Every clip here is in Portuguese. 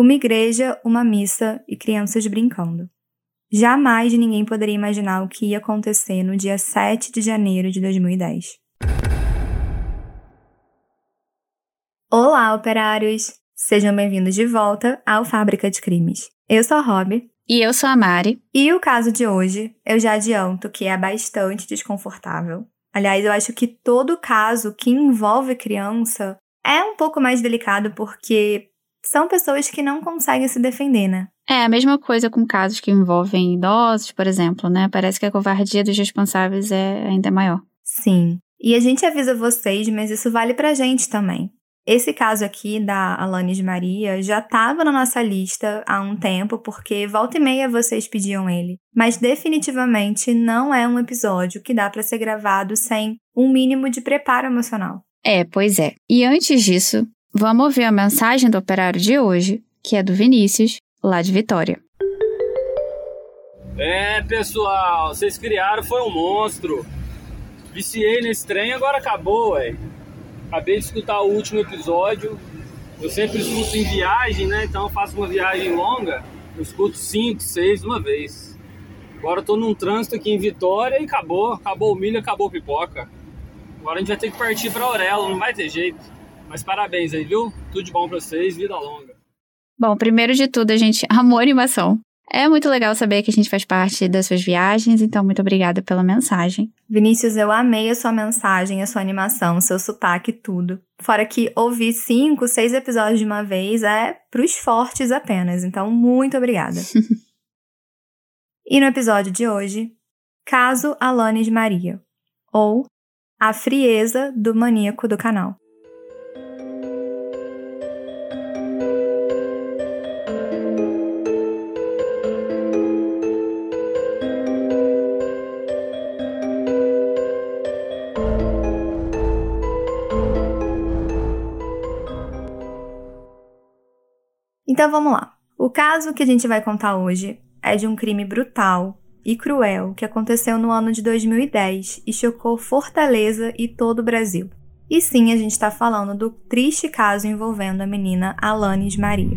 Uma igreja, uma missa e crianças brincando. Jamais ninguém poderia imaginar o que ia acontecer no dia 7 de janeiro de 2010. Olá, operários! Sejam bem-vindos de volta ao Fábrica de Crimes. Eu sou a Rob. E eu sou a Mari. E o caso de hoje, eu já adianto que é bastante desconfortável. Aliás, eu acho que todo caso que envolve criança é um pouco mais delicado porque são pessoas que não conseguem se defender, né? É a mesma coisa com casos que envolvem idosos, por exemplo, né? Parece que a covardia dos responsáveis é ainda maior. Sim. E a gente avisa vocês, mas isso vale pra gente também. Esse caso aqui da Alanis Maria já estava na nossa lista há um tempo, porque volta e meia vocês pediam ele. Mas definitivamente não é um episódio que dá para ser gravado sem um mínimo de preparo emocional. É, pois é. E antes disso, vamos ouvir a mensagem do operário de hoje, que é do Vinícius, lá de Vitória. É, pessoal, vocês criaram foi um monstro. Viciei nesse trem, agora acabou, ué. Acabei de escutar o último episódio. Eu sempre escuto em viagem, né? Então eu faço uma viagem longa, eu escuto cinco, seis uma vez. Agora eu tô num trânsito aqui em Vitória e acabou. Acabou o milho, acabou a pipoca. Agora a gente vai ter que partir pra Aurelo, não vai ter jeito. Mas parabéns aí, viu? Tudo de bom pra vocês, vida longa. Bom, primeiro de tudo, a gente amou a animação. É muito legal saber que a gente faz parte das suas viagens, então muito obrigada pela mensagem. Vinícius, eu amei a sua mensagem, a sua animação, seu sotaque, tudo. Fora que ouvir cinco, seis episódios de uma vez é pros fortes apenas, então muito obrigada. e no episódio de hoje, Caso Alanis Maria, ou A Frieza do Maníaco do Canal. Então vamos lá. O caso que a gente vai contar hoje é de um crime brutal e cruel que aconteceu no ano de 2010 e chocou Fortaleza e todo o Brasil. E sim, a gente está falando do triste caso envolvendo a menina Alanis Maria.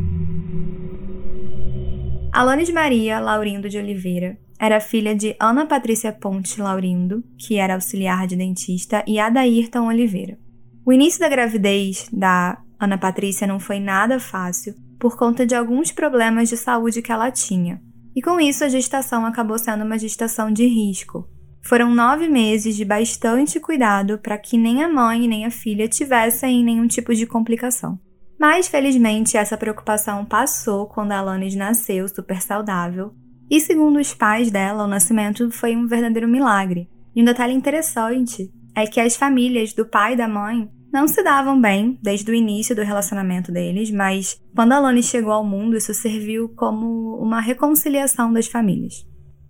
Alanis Maria Laurindo de Oliveira era filha de Ana Patrícia Ponte Laurindo, que era auxiliar de dentista, e Adairton Oliveira. O início da gravidez da Ana Patrícia não foi nada fácil por conta de alguns problemas de saúde que ela tinha. E com isso, a gestação acabou sendo uma gestação de risco. Foram nove meses de bastante cuidado para que nem a mãe nem a filha tivessem nenhum tipo de complicação. Mas, felizmente, essa preocupação passou quando a Alanis nasceu super saudável. E, segundo os pais dela, o nascimento foi um verdadeiro milagre. E um detalhe interessante é que as famílias do pai e da mãe não se davam bem desde o início do relacionamento deles, mas quando Alanis chegou ao mundo, isso serviu como uma reconciliação das famílias.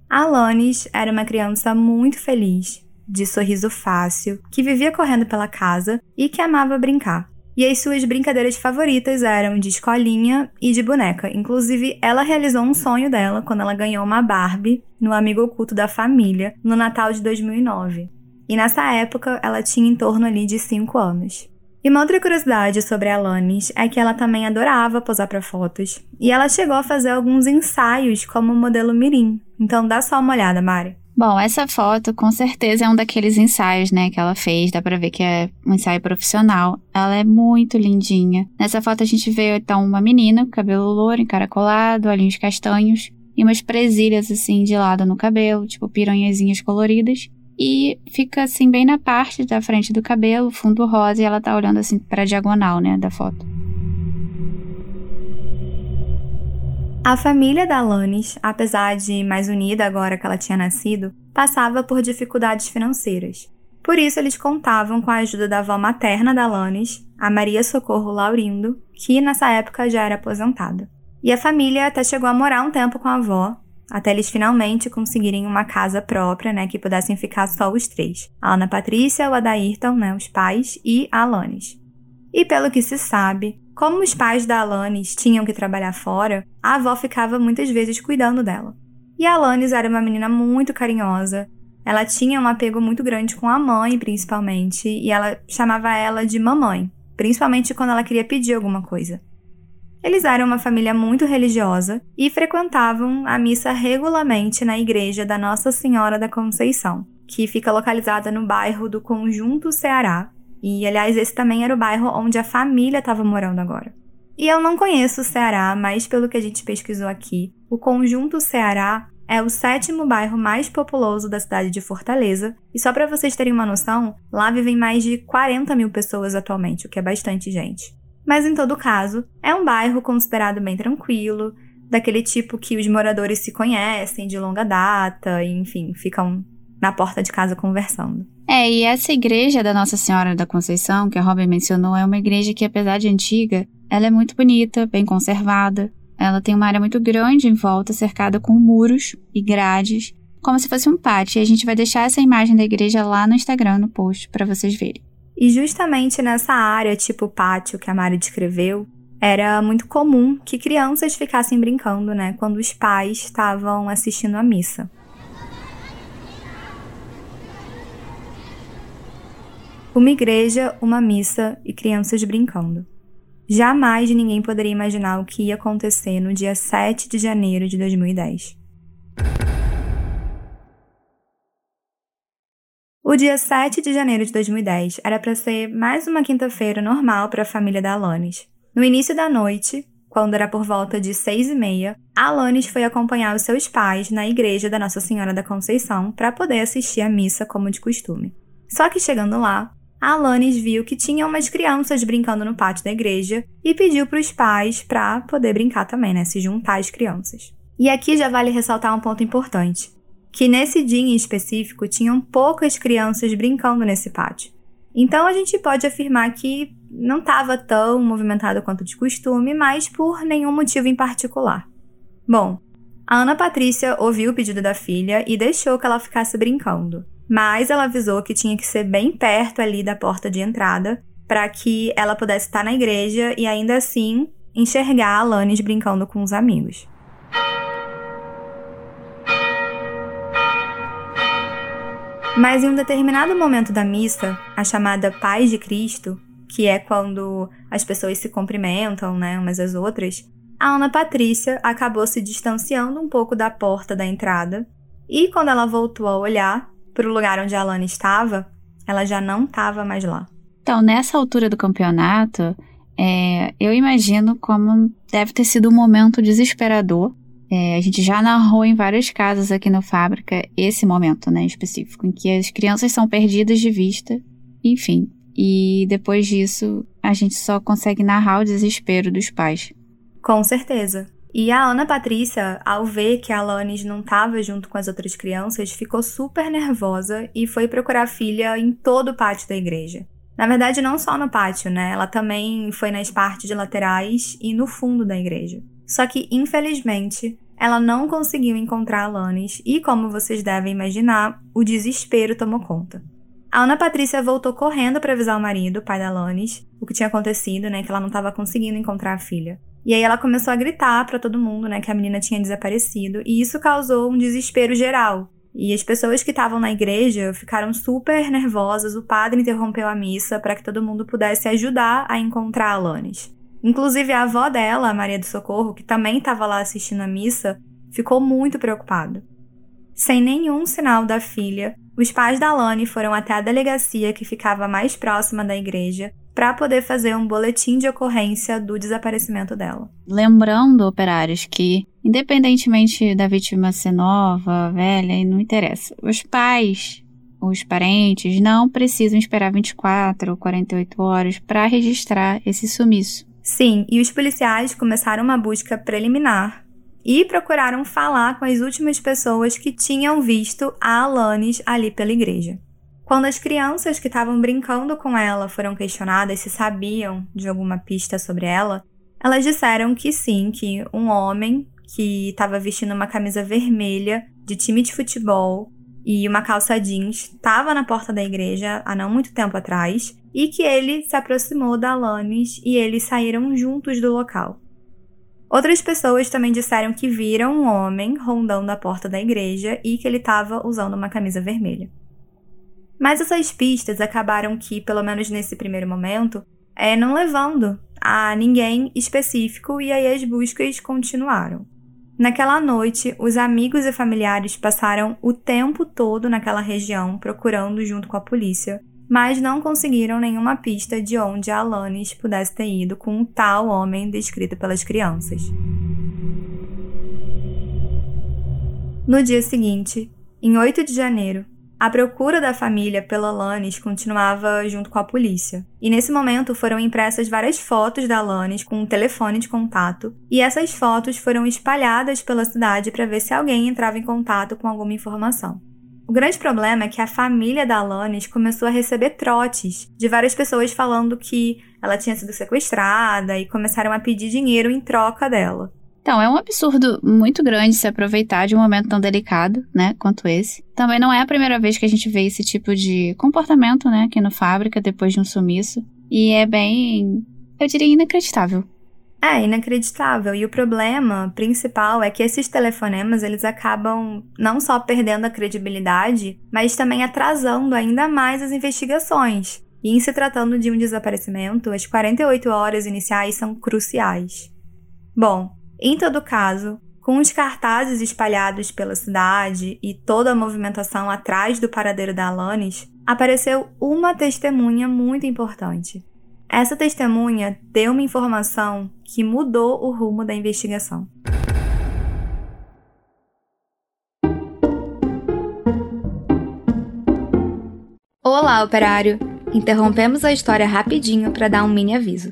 Alanis era uma criança muito feliz, de sorriso fácil, que vivia correndo pela casa e que amava brincar. E as suas brincadeiras favoritas eram de escolinha e de boneca. Inclusive, ela realizou um sonho dela quando ela ganhou uma Barbie no Amigo Oculto da Família no Natal de 2009. E nessa época ela tinha em torno ali de 5 anos. E uma outra curiosidade sobre a Alanis é que ela também adorava posar para fotos. E ela chegou a fazer alguns ensaios como modelo mirim. Então dá só uma olhada, Mari. Bom, essa foto com certeza é um daqueles ensaios, né, que ela fez. Dá pra ver que é um ensaio profissional. Ela é muito lindinha. Nessa foto a gente vê então uma menina cabelo louro, encaracolado, olhinhos castanhos e umas presilhas assim de lado no cabelo, tipo piranhazinhas coloridas e fica assim bem na parte da frente do cabelo, fundo rosa, e ela tá olhando assim para diagonal, né, da foto. A família da Alanis, apesar de mais unida agora que ela tinha nascido, passava por dificuldades financeiras. Por isso, eles contavam com a ajuda da avó materna da Alanis, a Maria Socorro Laurindo, que nessa época já era aposentada. E a família até chegou a morar um tempo com a avó, até eles finalmente conseguirem uma casa própria, né, que pudessem ficar só os três. A Ana Patrícia, o Adairton, né, os pais, e a Alanis. E pelo que se sabe, como os pais da Alanis tinham que trabalhar fora, a avó ficava muitas vezes cuidando dela. E a Alanis era uma menina muito carinhosa, ela tinha um apego muito grande com a mãe, principalmente, e ela chamava ela de mamãe, principalmente quando ela queria pedir alguma coisa. Eles eram uma família muito religiosa e frequentavam a missa regularmente na igreja da Nossa Senhora da Conceição, que fica localizada no bairro do Conjunto Ceará. E, aliás, esse também era o bairro onde a família estava morando agora. E eu não conheço o Ceará, mas pelo que a gente pesquisou aqui, o Conjunto Ceará é o sétimo bairro mais populoso da cidade de Fortaleza. E só para vocês terem uma noção, lá vivem mais de 40 mil pessoas atualmente, o que é bastante gente. Mas em todo caso, é um bairro considerado bem tranquilo, daquele tipo que os moradores se conhecem de longa data, e, enfim, ficam na porta de casa conversando. É, e essa igreja da Nossa Senhora da Conceição, que a Robin mencionou, é uma igreja que, apesar de antiga, ela é muito bonita, bem conservada. Ela tem uma área muito grande em volta, cercada com muros e grades, como se fosse um pátio. E a gente vai deixar essa imagem da igreja lá no Instagram, no post, para vocês verem. E justamente nessa área, tipo pátio que a Mari descreveu, era muito comum que crianças ficassem brincando, né, quando os pais estavam assistindo a missa. Uma igreja, uma missa e crianças brincando. Jamais ninguém poderia imaginar o que ia acontecer no dia 7 de janeiro de 2010. O dia 7 de janeiro de 2010 era para ser mais uma quinta-feira normal para a família da Alanis. No início da noite, quando era por volta de seis e meia, Alanis foi acompanhar os seus pais na igreja da Nossa Senhora da Conceição para poder assistir à missa como de costume. Só que chegando lá, Alanis viu que tinha umas crianças brincando no pátio da igreja e pediu para os pais para poder brincar também, né? Se juntar às crianças. E aqui já vale ressaltar um ponto importante que nesse dia em específico tinham poucas crianças brincando nesse pátio. Então a gente pode afirmar que não estava tão movimentado quanto de costume, mas por nenhum motivo em particular. Bom, a Ana Patrícia ouviu o pedido da filha e deixou que ela ficasse brincando, mas ela avisou que tinha que ser bem perto ali da porta de entrada para que ela pudesse estar na igreja e ainda assim enxergar a Alanis brincando com os amigos. Mas em um determinado momento da missa, a chamada Paz de Cristo, que é quando as pessoas se cumprimentam, né, umas às outras, a Ana Patrícia acabou se distanciando um pouco da porta da entrada, e quando ela voltou a olhar para o lugar onde a Alana estava, ela já não estava mais lá. Então, nessa altura do campeonato, é, eu imagino como deve ter sido um momento desesperador é, a gente já narrou em vários casos aqui no Fábrica esse momento, né, específico, em que as crianças são perdidas de vista, enfim. E depois disso, a gente só consegue narrar o desespero dos pais. Com certeza. E a Ana Patrícia, ao ver que a Alanis não estava junto com as outras crianças, ficou super nervosa e foi procurar a filha em todo o pátio da igreja. Na verdade, não só no pátio, né? Ela também foi nas partes laterais e no fundo da igreja. Só que, infelizmente, ela não conseguiu encontrar Alanis e, como vocês devem imaginar, o desespero tomou conta. A Ana Patrícia voltou correndo para avisar o marido, o pai da Alanis, o que tinha acontecido, né, que ela não estava conseguindo encontrar a filha. E aí ela começou a gritar para todo mundo, né, que a menina tinha desaparecido, e isso causou um desespero geral. E as pessoas que estavam na igreja ficaram super nervosas. O padre interrompeu a missa para que todo mundo pudesse ajudar a encontrar a Alanis. Inclusive, a avó dela, a Maria do Socorro, que também estava lá assistindo a missa, ficou muito preocupada. Sem nenhum sinal da filha, os pais da Lani foram até a delegacia que ficava mais próxima da igreja para poder fazer um boletim de ocorrência do desaparecimento dela. Lembrando, operários, que independentemente da vítima ser nova, velha, não interessa. Os pais, os parentes não precisam esperar 24 ou 48 horas para registrar esse sumiço. Sim, e os policiais começaram uma busca preliminar e procuraram falar com as últimas pessoas que tinham visto a Alanis ali pela igreja. Quando as crianças que estavam brincando com ela foram questionadas se sabiam de alguma pista sobre ela, elas disseram que sim, que um homem que estava vestindo uma camisa vermelha de time de futebol e uma calça jeans estava na porta da igreja há não muito tempo atrás e que ele se aproximou da Alanis e eles saíram juntos do local. Outras pessoas também disseram que viram um homem rondando a porta da igreja e que ele estava usando uma camisa vermelha. Mas essas pistas acabaram que, pelo menos nesse primeiro momento, é, não levando a ninguém específico e aí as buscas continuaram. Naquela noite, os amigos e familiares passaram o tempo todo naquela região procurando junto com a polícia, mas não conseguiram nenhuma pista de onde Alanis pudesse ter ido com o tal homem descrito pelas crianças. No dia seguinte, em 8 de janeiro, a procura da família pela Lannis continuava junto com a polícia. E nesse momento foram impressas várias fotos da Lannis com um telefone de contato, e essas fotos foram espalhadas pela cidade para ver se alguém entrava em contato com alguma informação. O grande problema é que a família da Alanis começou a receber trotes de várias pessoas falando que ela tinha sido sequestrada e começaram a pedir dinheiro em troca dela. Então, é um absurdo muito grande se aproveitar de um momento tão delicado, né, quanto esse. Também não é a primeira vez que a gente vê esse tipo de comportamento, né, aqui no Fábrica, depois de um sumiço. E é bem, eu diria, inacreditável. É, inacreditável. E o problema principal é que esses telefonemas, eles acabam não só perdendo a credibilidade, mas também atrasando ainda mais as investigações. E em se tratando de um desaparecimento, as 48 horas iniciais são cruciais. Bom, em todo caso, com os cartazes espalhados pela cidade e toda a movimentação atrás do paradeiro da Alanis, apareceu uma testemunha muito importante. Essa testemunha deu uma informação que mudou o rumo da investigação. Olá, operário! Interrompemos a história rapidinho para dar um mini aviso.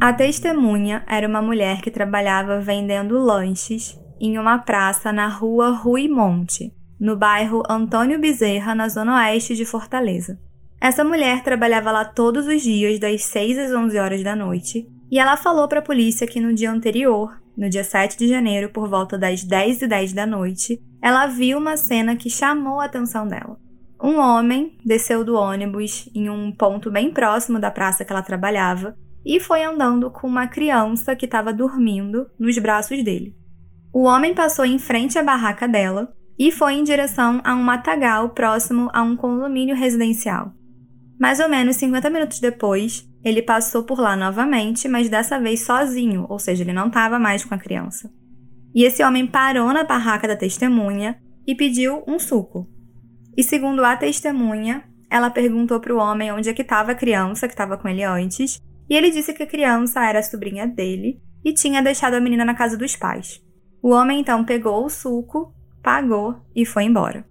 A testemunha era uma mulher que trabalhava vendendo lanches em uma praça na rua Rui Monte, no bairro Antônio Bezerra, na zona oeste de Fortaleza. Essa mulher trabalhava lá todos os dias, das 6 às 11 horas da noite, e ela falou para a polícia que no dia anterior, no dia 7 de janeiro, por volta das 10 e 10 da noite, ela viu uma cena que chamou a atenção dela. Um homem desceu do ônibus em um ponto bem próximo da praça que ela trabalhava e foi andando com uma criança que estava dormindo nos braços dele. O homem passou em frente à barraca dela e foi em direção a um matagal próximo a um condomínio residencial. Mais ou menos 50 minutos depois, ele passou por lá novamente, mas dessa vez sozinho, ou seja, ele não estava mais com a criança. E esse homem parou na barraca da testemunha e pediu um suco. E segundo a testemunha, ela perguntou para o homem onde é que estava a criança que estava com ele antes e ele disse que a criança era a sobrinha dele e tinha deixado a menina na casa dos pais. O homem então pegou o suco, pagou e foi embora.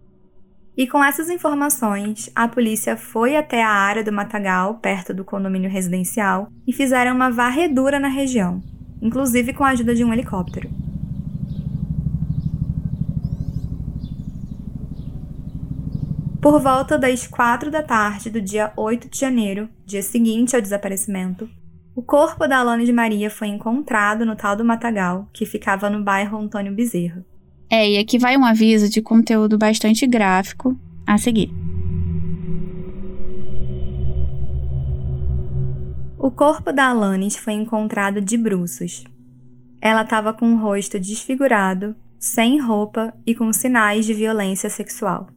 E com essas informações, a polícia foi até a área do matagal, perto do condomínio residencial, e fizeram uma varredura na região, inclusive com a ajuda de um helicóptero. Por volta das quatro da tarde do dia 8 de janeiro, dia seguinte ao desaparecimento, o corpo da Alane de Maria foi encontrado no tal do Matagal, que ficava no bairro Antônio Bezerra. É, e aqui vai um aviso de conteúdo bastante gráfico a seguir. O corpo da Alanis foi encontrado de bruços. Ela estava com o rosto desfigurado, sem roupa e com sinais de violência sexual.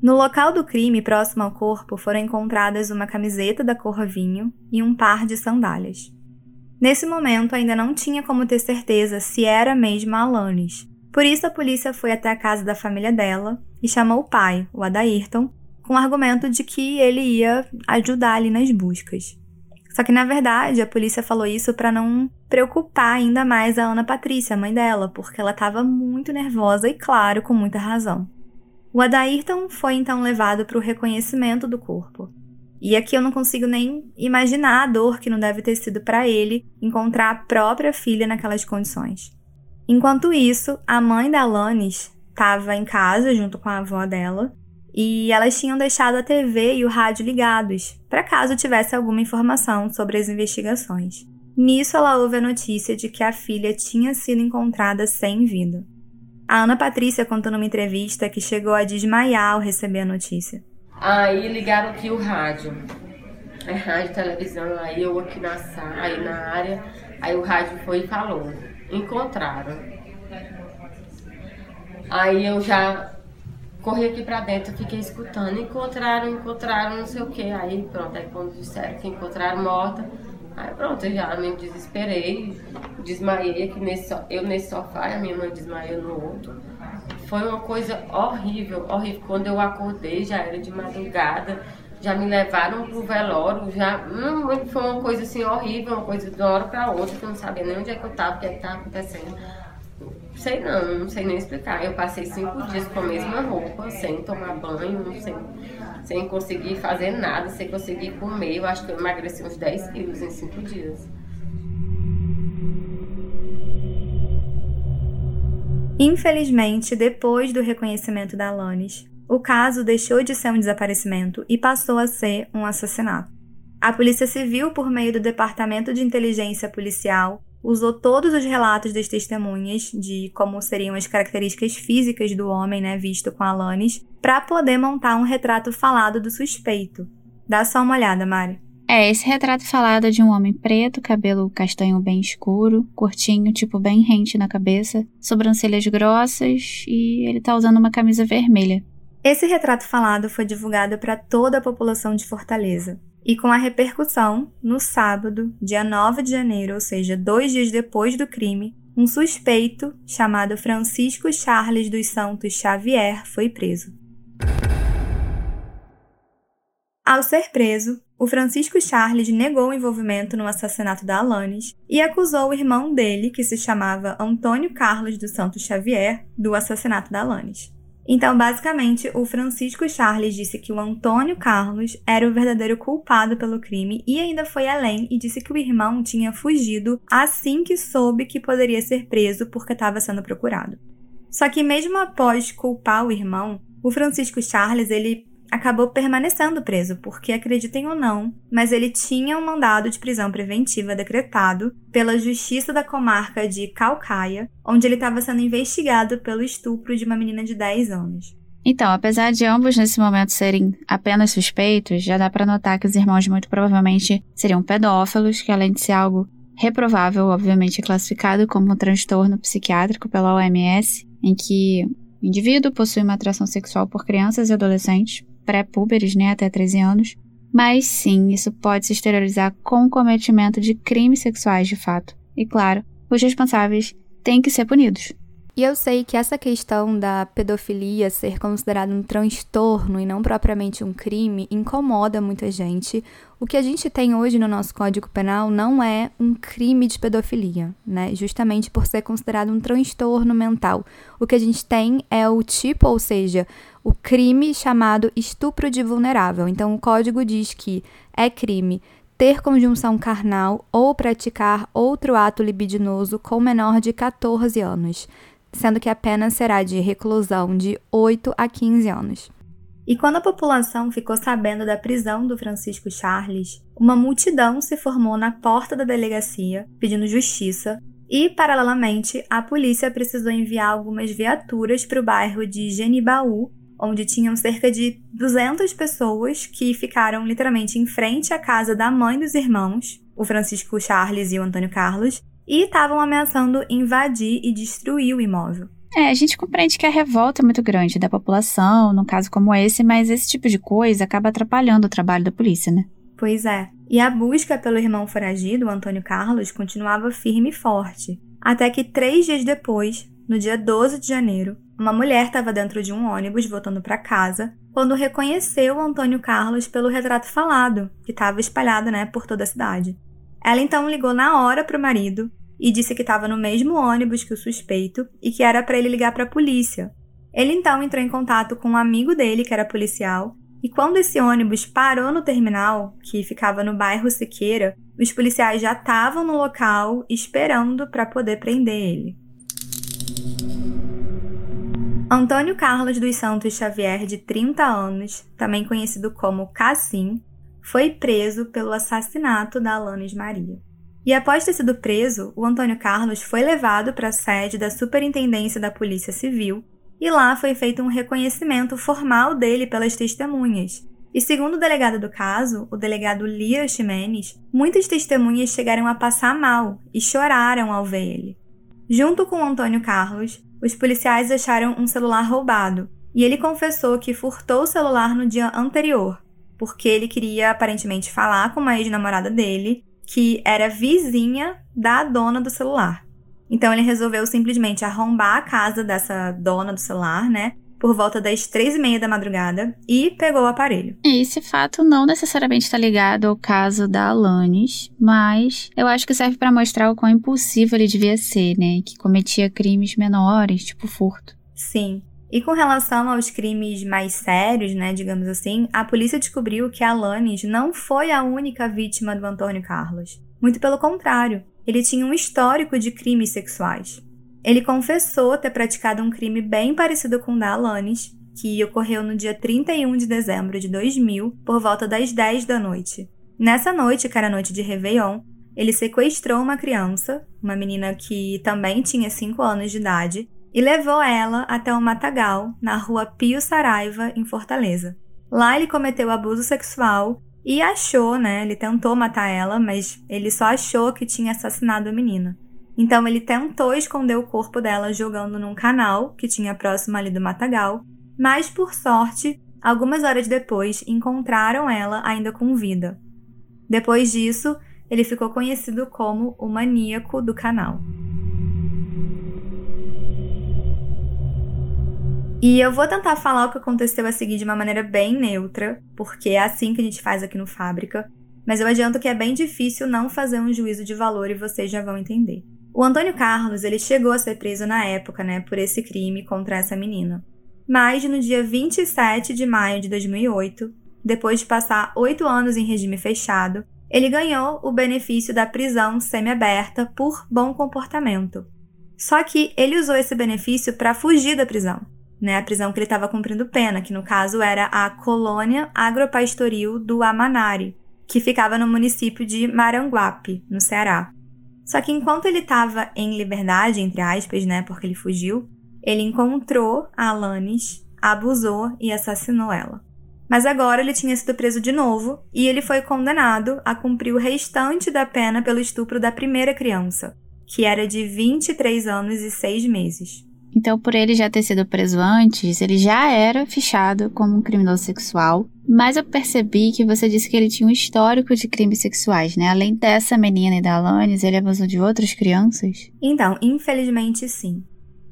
No local do crime, próximo ao corpo, foram encontradas uma camiseta da cor vinho e um par de sandálias. Nesse momento, ainda não tinha como ter certeza se era mesmo a Alanis. Por isso, a polícia foi até a casa da família dela e chamou o pai, o Adairton, com o argumento de que ele ia ajudar ali nas buscas. Só que na verdade a polícia falou isso para não preocupar ainda mais a Ana Patrícia, a mãe dela, porque ela estava muito nervosa e, claro, com muita razão. O Adairton foi então levado para o reconhecimento do corpo. E aqui eu não consigo nem imaginar a dor que não deve ter sido para ele encontrar a própria filha naquelas condições. Enquanto isso, a mãe da Alanis estava em casa junto com a avó dela e elas tinham deixado a TV e o rádio ligados, para caso tivesse alguma informação sobre as investigações. Nisso, ela ouve a notícia de que a filha tinha sido encontrada sem vida. A Ana Patrícia contou numa entrevista que chegou a desmaiar ao receber a notícia. Aí ligaram aqui o rádio. É rádio, televisão, aí eu aqui na sala, aí na área, aí o rádio foi e falou. Encontraram. Aí eu já corri aqui pra dentro, fiquei escutando. Encontraram, encontraram, não sei o que. Aí pronto, aí quando disseram que encontraram morta, aí pronto, eu já me desesperei, desmaiei aqui nesse, eu nesse sofá, a minha mãe desmaiou no outro. Foi uma coisa horrível, horrível. Quando eu acordei, já era de madrugada, já me levaram pro velório, já. Hum, foi uma coisa assim horrível, uma coisa de uma hora pra outra, que eu não sabia nem onde é que eu tava, o que é que tava acontecendo. Sei não, não sei nem explicar. Eu passei cinco dias com a mesma roupa, sem tomar banho, sem, sem conseguir fazer nada, sem conseguir comer. Eu acho que eu emagreci uns 10 quilos em cinco dias. Infelizmente, depois do reconhecimento da Alanis, o caso deixou de ser um desaparecimento e passou a ser um assassinato. A Polícia Civil, por meio do Departamento de Inteligência Policial, usou todos os relatos das testemunhas de como seriam as características físicas do homem, né, visto com Alanis, para poder montar um retrato falado do suspeito. Dá só uma olhada, Mari. É, esse retrato falado é de um homem preto, cabelo castanho bem escuro, curtinho, tipo bem rente na cabeça, sobrancelhas grossas e ele tá usando uma camisa vermelha. Esse retrato falado foi divulgado para toda a população de Fortaleza. E com a repercussão, no sábado, dia 9 de janeiro, ou seja, dois dias depois do crime, um suspeito, chamado Francisco Charles dos Santos Xavier, foi preso. Ao ser preso, o Francisco Charles negou o envolvimento no assassinato da Alanis e acusou o irmão dele, que se chamava Antônio Carlos dos Santos Xavier, do assassinato da Alanis. Então, basicamente, o Francisco Charles disse que o Antônio Carlos era o verdadeiro culpado pelo crime e ainda foi além e disse que o irmão tinha fugido assim que soube que poderia ser preso porque estava sendo procurado. Só que mesmo após culpar o irmão, o Francisco Charles ele acabou permanecendo preso, porque acreditem ou não, mas ele tinha um mandado de prisão preventiva decretado pela Justiça da Comarca de Calcaia, onde ele estava sendo investigado pelo estupro de uma menina de 10 anos. Então, apesar de ambos nesse momento serem apenas suspeitos, já dá para notar que os irmãos muito provavelmente seriam pedófilos, que além de ser algo reprovável, obviamente classificado como um transtorno psiquiátrico pela OMS, em que o indivíduo possui uma atração sexual por crianças e adolescentes, pré-púberes, né, até 13 anos, mas sim, isso pode se exteriorizar com o cometimento de crimes sexuais de fato. E claro, os responsáveis têm que ser punidos. E eu sei que essa questão da pedofilia ser considerada um transtorno e não propriamente um crime incomoda muita gente. O que a gente tem hoje no nosso Código Penal não é um crime de pedofilia, né? Justamente por ser considerado um transtorno mental. O que a gente tem é o tipo, ou seja, o crime chamado estupro de vulnerável. Então, o código diz que é crime ter conjunção carnal ou praticar outro ato libidinoso com menor de 14 anos sendo que a pena será de reclusão de 8 a 15 anos. E quando a população ficou sabendo da prisão do Francisco Charles, uma multidão se formou na porta da delegacia pedindo justiça e, paralelamente, a polícia precisou enviar algumas viaturas para o bairro de Genibaú, onde tinham cerca de 200 pessoas que ficaram literalmente em frente à casa da mãe dos irmãos, o Francisco Charles e o Antônio Carlos, e estavam ameaçando invadir e destruir o imóvel. É, a gente compreende que a revolta é muito grande da população, num caso como esse, mas esse tipo de coisa acaba atrapalhando o trabalho da polícia, né? Pois é. E a busca pelo irmão foragido, Antônio Carlos, continuava firme e forte. Até que três dias depois, no dia 12 de janeiro, uma mulher estava dentro de um ônibus voltando para casa quando reconheceu Antônio Carlos pelo retrato falado, que estava espalhado né, por toda a cidade. Ela então ligou na hora para o marido e disse que estava no mesmo ônibus que o suspeito e que era para ele ligar para a polícia. Ele então entrou em contato com um amigo dele, que era policial, e quando esse ônibus parou no terminal, que ficava no bairro Siqueira, os policiais já estavam no local esperando para poder prender ele. Antônio Carlos dos Santos Xavier, de 30 anos, também conhecido como Cassim, foi preso pelo assassinato da Alanis Maria. E após ter sido preso, o Antônio Carlos foi levado para a sede da Superintendência da Polícia Civil e lá foi feito um reconhecimento formal dele pelas testemunhas. E segundo o delegado do caso, o delegado Lia Ximenes, muitas testemunhas chegaram a passar mal e choraram ao ver ele. Junto com Antônio Carlos, os policiais acharam um celular roubado e ele confessou que furtou o celular no dia anterior, porque ele queria aparentemente falar com uma ex-namorada dele, que era vizinha da dona do celular. Então ele resolveu simplesmente arrombar a casa dessa dona do celular, né? Por volta das três e meia da madrugada e pegou o aparelho. Esse fato não necessariamente está ligado ao caso da Alanis, mas eu acho que serve para mostrar o quão impulsivo ele devia ser, né? Que cometia crimes menores, tipo furto. Sim. E com relação aos crimes mais sérios, né, digamos assim, a polícia descobriu que a Alanis não foi a única vítima do Antônio Carlos. Muito pelo contrário, ele tinha um histórico de crimes sexuais. Ele confessou ter praticado um crime bem parecido com o da Alanis, que ocorreu no dia 31 de dezembro de 2000, por volta das 10 da noite. Nessa noite, que era noite de Réveillon, ele sequestrou uma criança, uma menina que também tinha 5 anos de idade, e levou ela até o matagal, na rua Pio Saraiva, em Fortaleza. Lá ele cometeu abuso sexual e achou, né? Ele tentou matar ela, mas ele só achou que tinha assassinado a menina. Então ele tentou esconder o corpo dela jogando num canal que tinha próximo ali do matagal, mas por sorte, algumas horas depois encontraram ela ainda com vida. Depois disso, ele ficou conhecido como o maníaco do canal. E eu vou tentar falar o que aconteceu a seguir de uma maneira bem neutra, porque é assim que a gente faz aqui no Fábrica, mas eu adianto que é bem difícil não fazer um juízo de valor e vocês já vão entender. O Antônio Carlos, ele chegou a ser preso na época, né, por esse crime contra essa menina. Mas no dia 27 de maio de 2008, depois de passar oito anos em regime fechado, ele ganhou o benefício da prisão semiaberta por bom comportamento. Só que ele usou esse benefício para fugir da prisão né, a prisão que ele estava cumprindo pena, que no caso era a colônia agropastoril do Amanari, que ficava no município de Maranguape, no Ceará. Só que enquanto ele estava em liberdade, entre aspas, né, porque ele fugiu, ele encontrou a Alanis, abusou e assassinou ela. Mas agora ele tinha sido preso de novo e ele foi condenado a cumprir o restante da pena pelo estupro da primeira criança, que era de 23 anos e 6 meses. Então, por ele já ter sido preso antes, ele já era fichado como um criminoso sexual. Mas eu percebi que você disse que ele tinha um histórico de crimes sexuais, né? Além dessa menina e da Alanis, ele abusou de outras crianças? Então, infelizmente sim.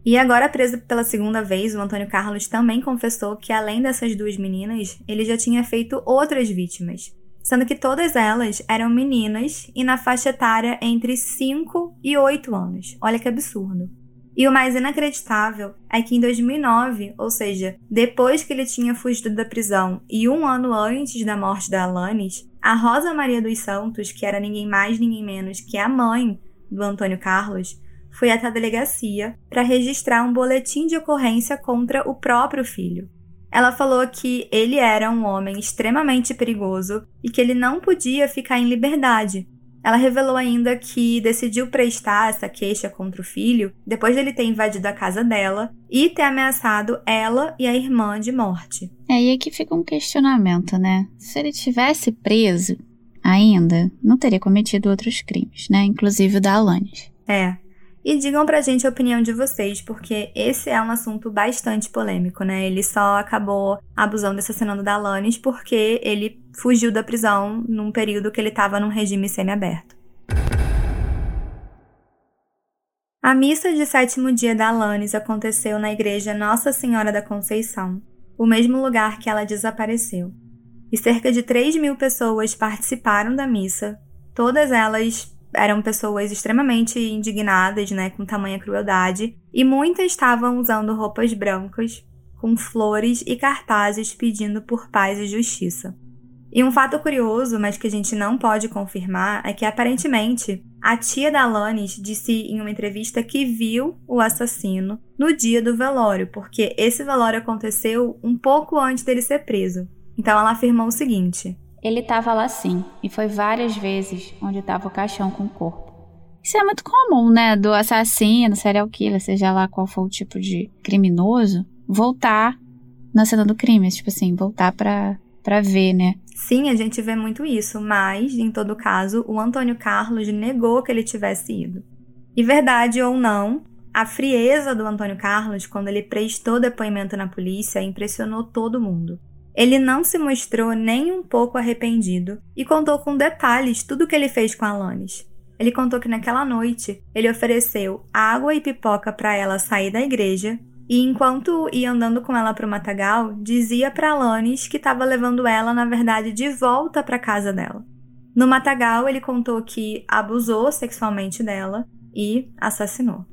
E agora, preso pela segunda vez, o Antônio Carlos também confessou que, além dessas duas meninas, ele já tinha feito outras vítimas, sendo que todas elas eram meninas e na faixa etária entre 5 e 8 anos. Olha que absurdo. E o mais inacreditável é que em 2009, ou seja, depois que ele tinha fugido da prisão e um ano antes da morte da Alanis, a Rosa Maria dos Santos, que era ninguém mais ninguém menos que a mãe do Antônio Carlos, foi até a delegacia para registrar um boletim de ocorrência contra o próprio filho. Ela falou que ele era um homem extremamente perigoso e que ele não podia ficar em liberdade, ela revelou ainda que decidiu prestar essa queixa contra o filho depois dele ter invadido a casa dela e ter ameaçado ela e a irmã de morte. É, e aqui fica um questionamento, né? Se ele tivesse preso ainda, não teria cometido outros crimes, né? Inclusive o da Alanis. É, e digam pra gente a opinião de vocês, porque esse é um assunto bastante polêmico, né? Ele só acabou abusando e assassinando da Alanis porque ele fugiu da prisão num período que ele estava num regime semiaberto. A missa de sétimo dia da Alanis aconteceu na igreja Nossa Senhora da Conceição, o mesmo lugar que ela desapareceu. E cerca de 3 mil pessoas participaram da missa, todas elas eram pessoas extremamente indignadas, né, com tamanha crueldade, e muitas estavam usando roupas brancas, com flores e cartazes pedindo por paz e justiça. E um fato curioso, mas que a gente não pode confirmar, é que aparentemente a tia da Alanis disse em uma entrevista que viu o assassino no dia do velório, porque esse velório aconteceu um pouco antes dele ser preso. Então ela afirmou o seguinte: ele estava lá sim, e foi várias vezes onde estava o caixão com o corpo. Isso é muito comum, né? Do assassino, serial killer, seja lá qual for o tipo de criminoso, voltar na cena do crime, tipo assim, voltar pra, pra ver, né? Sim, a gente vê muito isso, mas, em todo caso, o Antônio Carlos negou que ele tivesse ido. E verdade ou não, a frieza do Antônio Carlos quando ele prestou depoimento na polícia impressionou todo mundo. Ele não se mostrou nem um pouco arrependido e contou com detalhes tudo o que ele fez com Alanis. Ele contou que naquela noite ele ofereceu água e pipoca para ela sair da igreja e enquanto ia andando com ela para o matagal, dizia para Alanis que estava levando ela, na verdade, de volta para casa dela. No matagal, ele contou que abusou sexualmente dela e assassinou.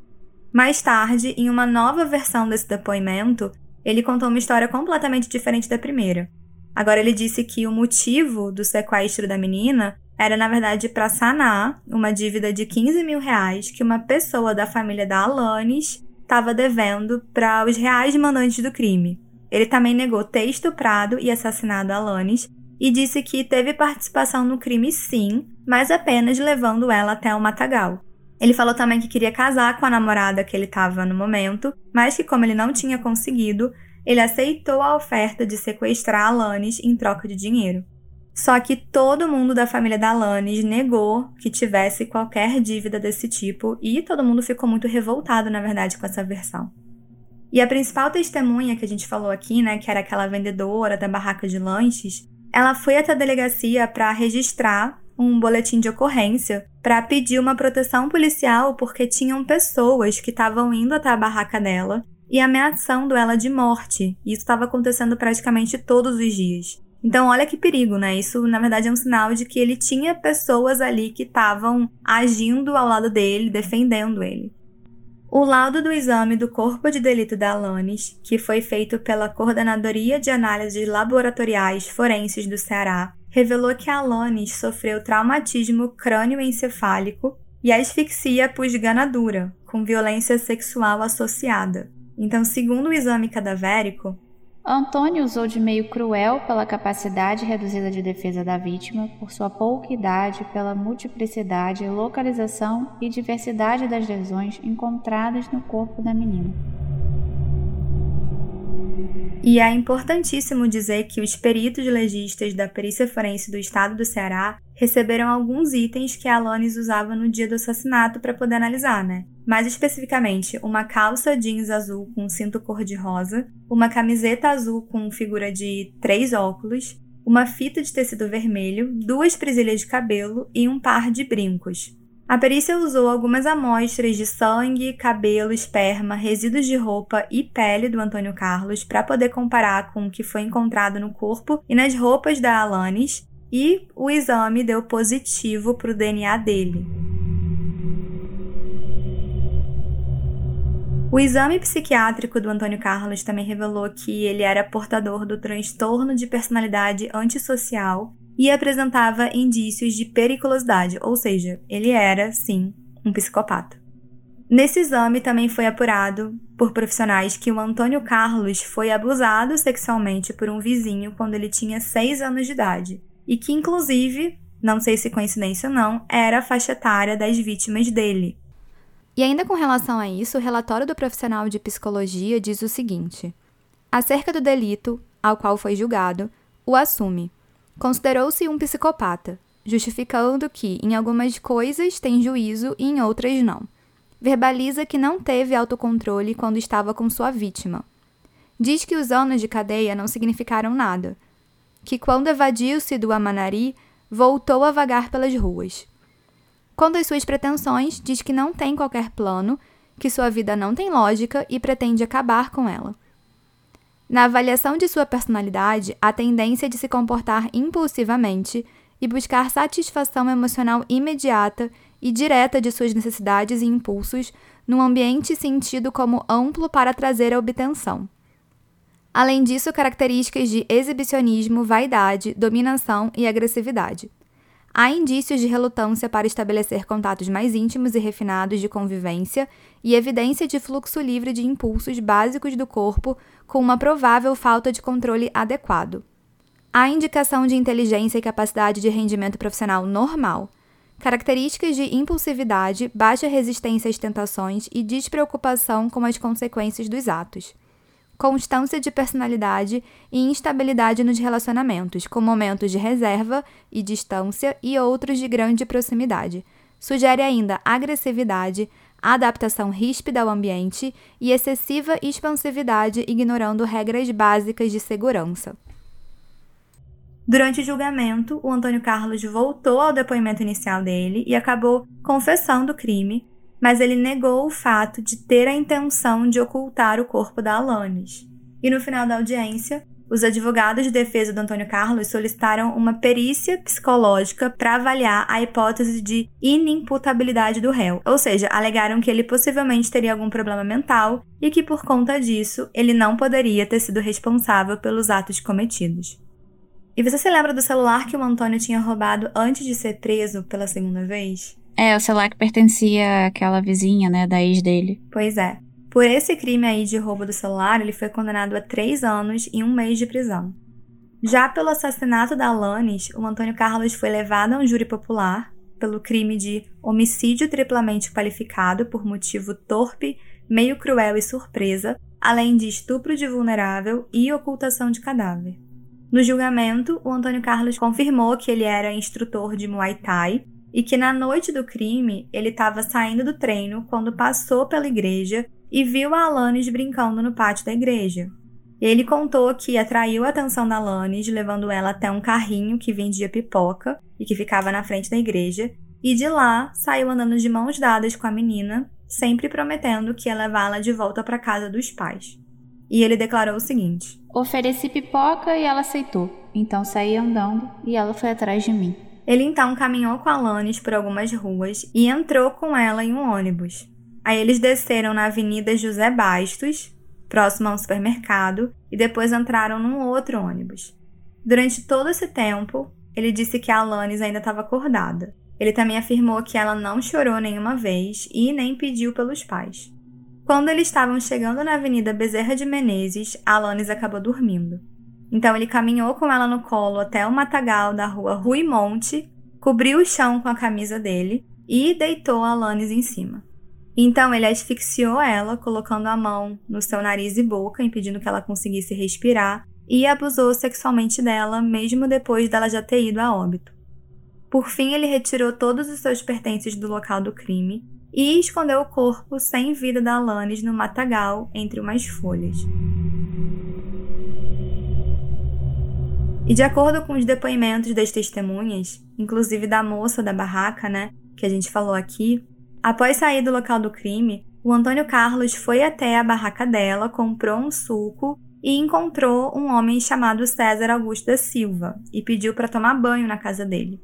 Mais tarde, em uma nova versão desse depoimento, ele contou uma história completamente diferente da primeira. Agora ele disse que o motivo do sequestro da menina era, na verdade, para sanar uma dívida de 15 mil reais que uma pessoa da família da Alanis estava devendo para os reais mandantes do crime. Ele também negou ter estuprado e assassinado a Alanis e disse que teve participação no crime sim, mas apenas levando ela até o matagal. Ele falou também que queria casar com a namorada que ele estava no momento, mas que, como ele não tinha conseguido, ele aceitou a oferta de sequestrar Alanis em troca de dinheiro. Só que todo mundo da família da Alanis negou que tivesse qualquer dívida desse tipo e todo mundo ficou muito revoltado, na verdade, com essa versão. E a principal testemunha que a gente falou aqui, né, que era aquela vendedora da barraca de lanches, ela foi até a delegacia para registrar um boletim de ocorrência para pedir uma proteção policial porque tinham pessoas que estavam indo até a barraca dela e ameaçando ela de morte. Isso estava acontecendo praticamente todos os dias. Então, olha que perigo, né? Isso, na verdade, é um sinal de que ele tinha pessoas ali que estavam agindo ao lado dele, defendendo ele. O laudo do exame do corpo de delito da Alanis, que foi feito pela Coordenadoria de Análises Laboratoriais Forenses do Ceará, revelou que Alanis sofreu traumatismo crânioencefálico e asfixia por esganadura, com violência sexual associada. Então, segundo o exame cadavérico, Antônio usou de meio cruel pela capacidade reduzida de defesa da vítima, por sua pouca idade, pela multiplicidade, localização e diversidade das lesões encontradas no corpo da menina. E é importantíssimo dizer que os peritos legistas da Perícia Forense do Estado do Ceará receberam alguns itens que a Alanis usava no dia do assassinato para poder analisar, né? Mais especificamente, uma calça jeans azul com cinto cor-de-rosa, uma camiseta azul com figura de três óculos, uma fita de tecido vermelho, duas presilhas de cabelo e um par de brincos. A perícia usou algumas amostras de sangue, cabelo, esperma, resíduos de roupa e pele do Antônio Carlos para poder comparar com o que foi encontrado no corpo e nas roupas da Alanis, e o exame deu positivo para o DNA dele. O exame psiquiátrico do Antônio Carlos também revelou que ele era portador do transtorno de personalidade antissocial e apresentava indícios de periculosidade, ou seja, ele era, sim, um psicopata. Nesse exame também foi apurado por profissionais que o Antônio Carlos foi abusado sexualmente por um vizinho quando ele tinha 6 anos de idade e que, inclusive, não sei se coincidência ou não, era a faixa etária das vítimas dele. E ainda com relação a isso, o relatório do profissional de psicologia diz o seguinte: acerca do delito ao qual foi julgado, o assume Considerou-se um psicopata, justificando que em algumas coisas tem juízo e em outras não. Verbaliza que não teve autocontrole quando estava com sua vítima. Diz que os anos de cadeia não significaram nada, que quando evadiu-se do Amanari, voltou a vagar pelas ruas. Quanto às suas pretensões, diz que não tem qualquer plano que sua vida não tem lógica e pretende acabar com ela. Na avaliação de sua personalidade, a tendência de se comportar impulsivamente e buscar satisfação emocional imediata e direta de suas necessidades e impulsos num ambiente sentido como amplo para trazer a obtenção. Além disso, características de exibicionismo, vaidade, dominação e agressividade. Há indícios de relutância para estabelecer contatos mais íntimos e refinados de convivência e evidência de fluxo livre de impulsos básicos do corpo com uma provável falta de controle adequado. Há indicação de inteligência e capacidade de rendimento profissional normal, características de impulsividade, baixa resistência às tentações e despreocupação com as consequências dos atos constância de personalidade e instabilidade nos relacionamentos, com momentos de reserva e distância e outros de grande proximidade. Sugere ainda agressividade, adaptação ríspida ao ambiente e excessiva expansividade, ignorando regras básicas de segurança. Durante o julgamento, o Antônio Carlos voltou ao depoimento inicial dele e acabou confessando o crime, mas ele negou o fato de ter a intenção de ocultar o corpo da Alanis. E no final da audiência, os advogados de defesa do Antônio Carlos solicitaram uma perícia psicológica para avaliar a hipótese de inimputabilidade do réu, ou seja, alegaram que ele possivelmente teria algum problema mental e que por conta disso ele não poderia ter sido responsável pelos atos cometidos. E você se lembra do celular que o Antônio tinha roubado antes de ser preso pela segunda vez? É, o celular que pertencia àquela vizinha, né, da ex dele. Pois é. Por esse crime aí de roubo do celular, ele foi condenado a três anos e um mês de prisão. Já pelo assassinato da Alanis, o Antônio Carlos foi levado a um júri popular pelo crime de homicídio triplamente qualificado por motivo torpe, meio cruel e surpresa, além de estupro de vulnerável e ocultação de cadáver. No julgamento, o Antônio Carlos confirmou que ele era instrutor de Muay Thai e que na noite do crime ele estava saindo do treino quando passou pela igreja e viu a Alanis brincando no pátio da igreja. Ele contou que atraiu a atenção da Alanis, levando ela até um carrinho que vendia pipoca e que ficava na frente da igreja, e de lá saiu andando de mãos dadas com a menina, sempre prometendo que ia levá-la de volta para casa dos pais. E ele declarou o seguinte: Ofereci pipoca e ela aceitou. Então saí andando e ela foi atrás de mim. Ele então caminhou com a Alanis por algumas ruas e entrou com ela em um ônibus. Aí eles desceram na Avenida José Bastos, próximo a um supermercado, e depois entraram num outro ônibus. Durante todo esse tempo, ele disse que a Alanis ainda estava acordada. Ele também afirmou que ela não chorou nenhuma vez e nem pediu pelos pais. Quando eles estavam chegando na Avenida Bezerra de Menezes, Alanis acabou dormindo. Então ele caminhou com ela no colo até o matagal da rua Rui Monte, cobriu o chão com a camisa dele e deitou a Alanis em cima. Então ele asfixiou ela, colocando a mão no seu nariz e boca, impedindo que ela conseguisse respirar, e abusou sexualmente dela, mesmo depois dela já ter ido a óbito. Por fim, ele retirou todos os seus pertences do local do crime e escondeu o corpo sem vida da Alanis no matagal entre umas folhas. E de acordo com os depoimentos das testemunhas, inclusive da moça da barraca, né, que a gente falou aqui, após sair do local do crime, o Antônio Carlos foi até a barraca dela, comprou um suco e encontrou um homem chamado César Augusto da Silva e pediu para tomar banho na casa dele.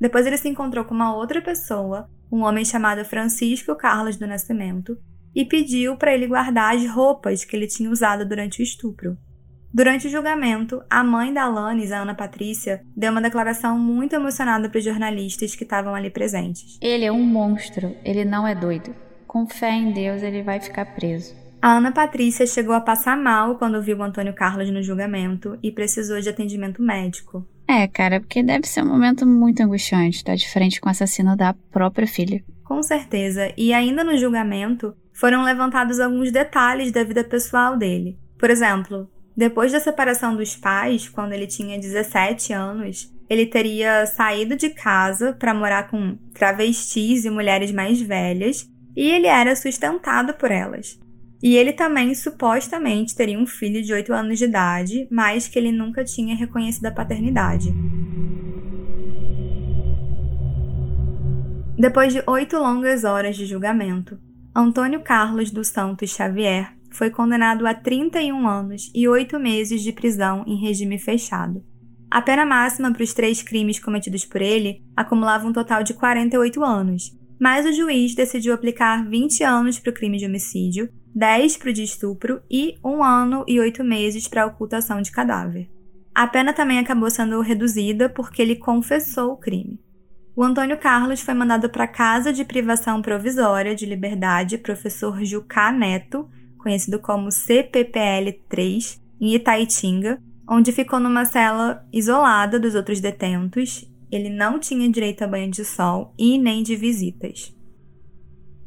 Depois ele se encontrou com uma outra pessoa, um homem chamado Francisco Carlos do Nascimento, e pediu para ele guardar as roupas que ele tinha usado durante o estupro. Durante o julgamento, a mãe da Alanis, a Ana Patrícia, deu uma declaração muito emocionada para os jornalistas que estavam ali presentes. Ele é um monstro, ele não é doido. Com fé em Deus, ele vai ficar preso. A Ana Patrícia chegou a passar mal quando viu o Antônio Carlos no julgamento e precisou de atendimento médico. É, cara, porque deve ser um momento muito angustiante estar de frente com o assassino da própria filha. Com certeza, e ainda no julgamento foram levantados alguns detalhes da vida pessoal dele. Por exemplo, depois da separação dos pais, quando ele tinha 17 anos, ele teria saído de casa para morar com travestis e mulheres mais velhas, e ele era sustentado por elas. E ele também supostamente teria um filho de 8 anos de idade, mas que ele nunca tinha reconhecido a paternidade. Depois de oito longas horas de julgamento, Antônio Carlos dos Santos Xavier foi condenado a 31 anos e 8 meses de prisão em regime fechado. A pena máxima para os três crimes cometidos por ele acumulava um total de 48 anos, mas o juiz decidiu aplicar 20 anos para o crime de homicídio, 10 para o de estupro e 1 ano e 8 meses para a ocultação de cadáver. A pena também acabou sendo reduzida porque ele confessou o crime. O Antônio Carlos foi mandado para a Casa de Privação Provisória de Liberdade Professor Jucá Neto, conhecido como CPPL-3, em Itaitinga, onde ficou numa cela isolada dos outros detentos. Ele não tinha direito a banho de sol e nem de visitas.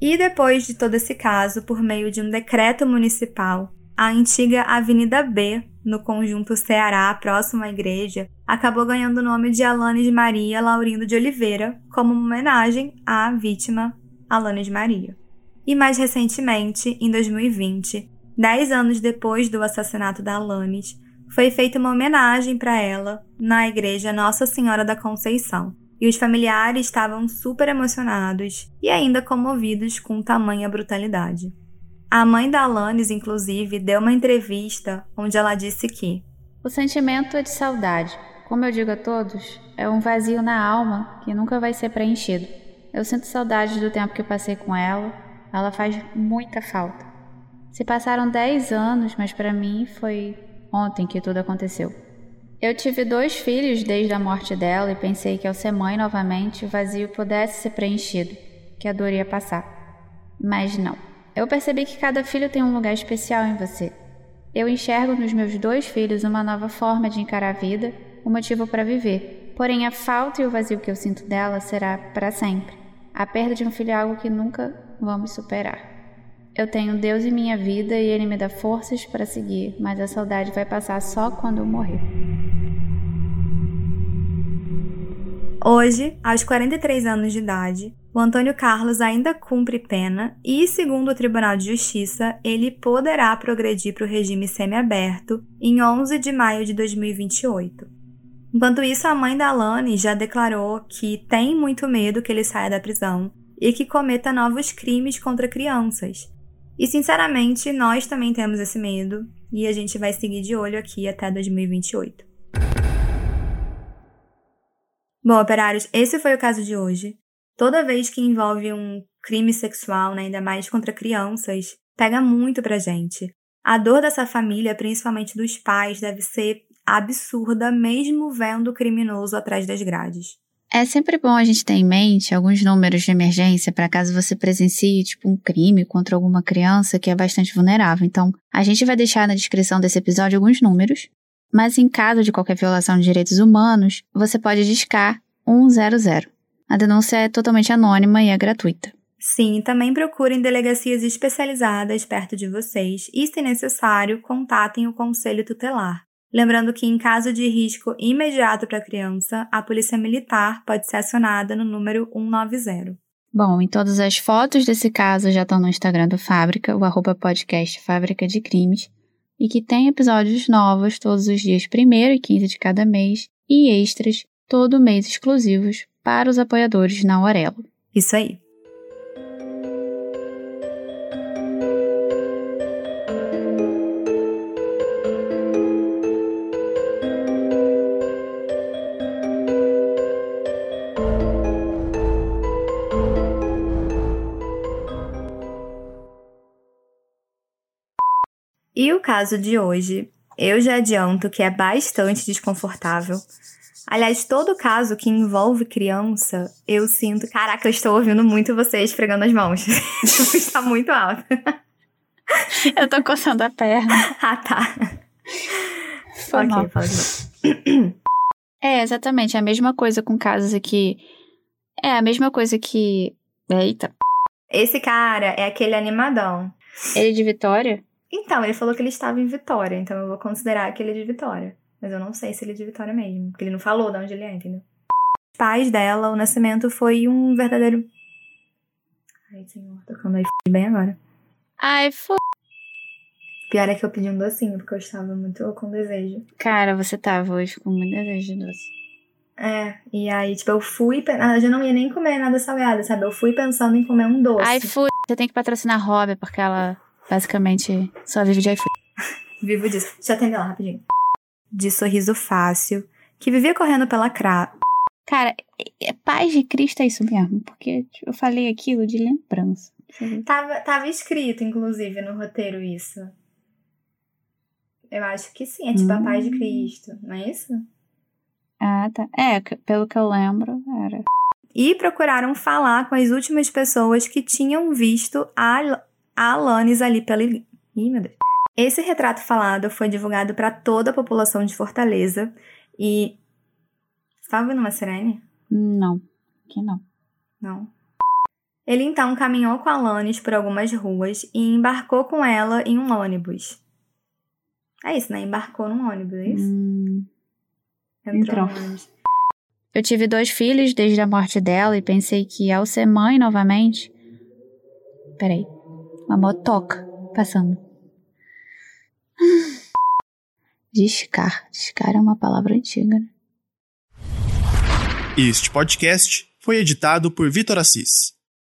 E depois de todo esse caso, por meio de um decreto municipal, a antiga Avenida B, no conjunto Ceará, próximo à igreja, acabou ganhando o nome de Alanes Maria Laurindo de Oliveira, como uma homenagem à vítima Alanes Maria. E mais recentemente, em 2020, dez anos depois do assassinato da Alanis, foi feita uma homenagem para ela na igreja Nossa Senhora da Conceição. E os familiares estavam super emocionados e ainda comovidos com tamanha brutalidade. A mãe da Alanis, inclusive, deu uma entrevista onde ela disse que o sentimento é de saudade. Como eu digo a todos, é um vazio na alma que nunca vai ser preenchido. Eu sinto saudade do tempo que passei com ela, ela faz muita falta. Se passaram 10 anos, mas para mim foi ontem que tudo aconteceu. Eu tive dois filhos desde a morte dela e pensei que ao ser mãe novamente o vazio pudesse ser preenchido, que a dor ia passar. Mas não. Eu percebi que cada filho tem um lugar especial em você. Eu enxergo nos meus dois filhos uma nova forma de encarar a vida, um motivo para viver. Porém, a falta e o vazio que eu sinto dela será para sempre. A perda de um filho é algo que nunca vamos superar. Eu tenho Deus em minha vida e Ele me dá forças para seguir, mas a saudade vai passar só quando eu morrer. Hoje, aos 43 anos de idade, o Antônio Carlos ainda cumpre pena e, segundo o Tribunal de Justiça, ele poderá progredir para o regime semiaberto em 11 de maio de 2028. Enquanto isso, a mãe da Alane já declarou que tem muito medo que ele saia da prisão e que cometa novos crimes contra crianças. E sinceramente, nós também temos esse medo e a gente vai seguir de olho aqui até 2028. Bom, operários, esse foi o caso de hoje. Toda vez que envolve um crime sexual, né, ainda mais contra crianças, pega muito pra gente. A dor dessa família, principalmente dos pais, deve ser absurda, mesmo vendo o criminoso atrás das grades. É sempre bom a gente ter em mente alguns números de emergência para caso você presencie tipo um crime contra alguma criança que é bastante vulnerável. Então, a gente vai deixar na descrição desse episódio alguns números, mas em caso de qualquer violação de direitos humanos, você pode discar 100. A denúncia é totalmente anônima e é gratuita. Sim, também procurem delegacias especializadas perto de vocês e, se necessário, contatem o conselho tutelar. Lembrando que, em caso de risco imediato para a criança, a Polícia Militar pode ser acionada no número 190. Bom, e todas as fotos desse caso já estão no Instagram do Fábrica, o arroba podcast Fábrica de Crimes, e que tem episódios novos todos os dias 1 e 15 de cada mês, e extras todo mês exclusivos para os apoiadores na Aurelo. Isso aí. Caso de hoje, eu já adianto que é bastante desconfortável. Aliás, todo caso que envolve criança, eu sinto. Caraca, eu estou ouvindo muito você esfregando as mãos. Está muito alto. eu tô coçando a perna. ah, tá. Foi ok, fala de É, exatamente. É a mesma coisa com casos aqui. É a mesma coisa que. Eita. Esse cara é aquele animadão. Ele é de Vitória? Então, ele falou que ele estava em Vitória, então eu vou considerar que ele é de Vitória. Mas eu não sei se ele é de Vitória mesmo, porque ele não falou de onde ele é, entendeu? Os pais dela, o nascimento foi um verdadeiro. Ai, senhor, tocando aí bem agora. Ai, foi. Pior é que eu pedi um docinho, porque eu estava muito com desejo. Cara, você tava hoje com muito desejo de doce. É, e aí, tipo, eu fui. Eu já não ia nem comer nada salgado, sabe? Eu fui pensando em comer um doce. Ai, fui. Você tem que patrocinar a Rob, porque ela basicamente só vive de iFood. Vivo disso. Deixa eu atender lá rapidinho. De sorriso fácil, que vivia correndo pela cra... Cara, é, é paz de Cristo é isso mesmo, porque eu falei aquilo de lembrança. Tava, tava escrito, inclusive, no roteiro isso. Eu acho que sim, é tipo a paz de Hum. Cristo, não é isso? Ah, tá. É, pelo que eu lembro, era. E procuraram falar com as últimas pessoas que tinham visto a, a Alanis ali pela. Ih, meu Deus. Esse retrato falado foi divulgado para toda a população de Fortaleza e. Você tá ouvindo uma sirene? Não, que não. Não. Ele então caminhou com a Alanis por algumas ruas e embarcou com ela em um ônibus. É isso, né? Embarcou num ônibus, é isso? Hum, Entrou entrou. Eu tive dois filhos desde a morte dela e pensei que ao ser mãe novamente. Peraí. Uma motoca passando. Descar. Descar é uma palavra antiga. né? Este podcast foi editado por Vitor Assis.